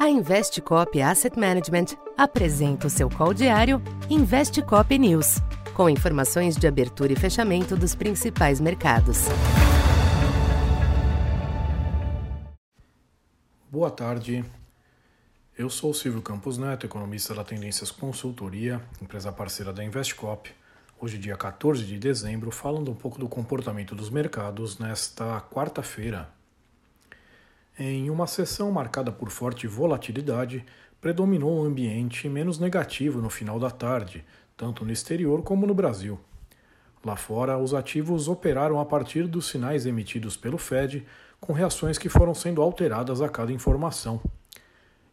A Investcop Asset Management apresenta o seu call diário Investcop News, com informações de abertura e fechamento dos principais mercados. Boa tarde. Eu sou Silvio Campos Neto, economista da Tendências Consultoria, empresa parceira da Investcop. Hoje, dia 14 de dezembro, falando um pouco do comportamento dos mercados nesta quarta-feira, em uma sessão marcada por forte volatilidade, predominou um ambiente menos negativo no final da tarde, tanto no exterior como no Brasil. Lá fora, os ativos operaram a partir dos sinais emitidos pelo Fed, com reações que foram sendo alteradas a cada informação.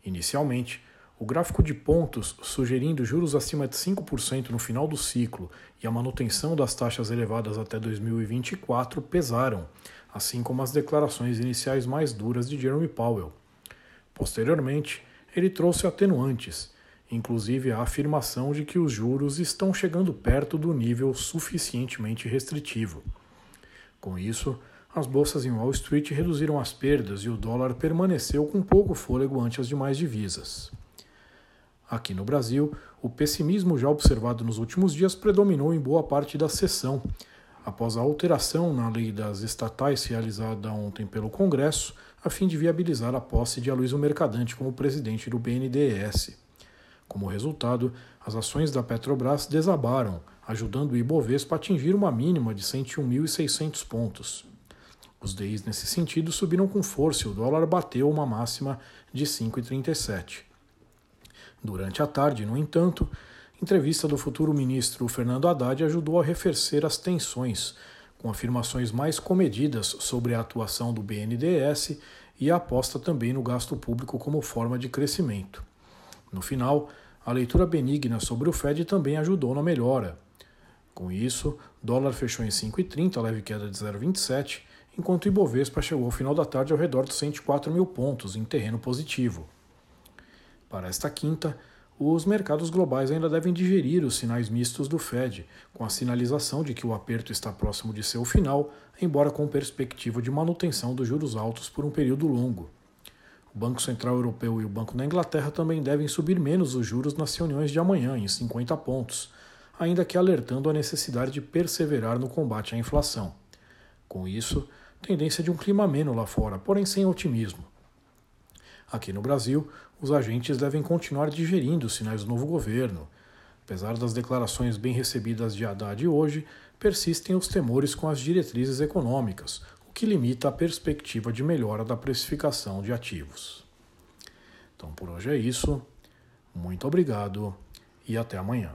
Inicialmente, o gráfico de pontos sugerindo juros acima de 5% no final do ciclo e a manutenção das taxas elevadas até 2024 pesaram, assim como as declarações iniciais mais duras de Jeremy Powell. Posteriormente, ele trouxe atenuantes, inclusive a afirmação de que os juros estão chegando perto do nível suficientemente restritivo. Com isso, as bolsas em Wall Street reduziram as perdas e o dólar permaneceu com pouco fôlego ante as demais divisas. Aqui no Brasil, o pessimismo já observado nos últimos dias predominou em boa parte da sessão, após a alteração na lei das estatais realizada ontem pelo Congresso, a fim de viabilizar a posse de Aloysio Mercadante como presidente do BNDES. Como resultado, as ações da Petrobras desabaram, ajudando o Ibovespa a atingir uma mínima de 101.600 pontos. Os DIs nesse sentido subiram com força e o dólar bateu uma máxima de 5,37. Durante a tarde, no entanto, Entrevista do futuro ministro Fernando Haddad ajudou a arrefecer as tensões, com afirmações mais comedidas sobre a atuação do BNDES e a aposta também no gasto público como forma de crescimento. No final, a leitura benigna sobre o Fed também ajudou na melhora. Com isso, dólar fechou em 5,30, leve queda de 0,27, enquanto o Ibovespa chegou ao final da tarde ao redor dos 104 mil pontos, em terreno positivo. Para esta quinta, os mercados globais ainda devem digerir os sinais mistos do Fed, com a sinalização de que o aperto está próximo de seu final, embora com perspectiva de manutenção dos juros altos por um período longo. O Banco Central Europeu e o Banco da Inglaterra também devem subir menos os juros nas reuniões de amanhã, em 50 pontos, ainda que alertando a necessidade de perseverar no combate à inflação. Com isso, tendência de um clima ameno lá fora, porém sem otimismo. Aqui no Brasil, os agentes devem continuar digerindo os sinais do novo governo. Apesar das declarações bem recebidas de Haddad hoje, persistem os temores com as diretrizes econômicas, o que limita a perspectiva de melhora da precificação de ativos. Então por hoje é isso. Muito obrigado e até amanhã.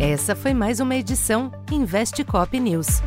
Essa foi mais uma edição Investe Cop News.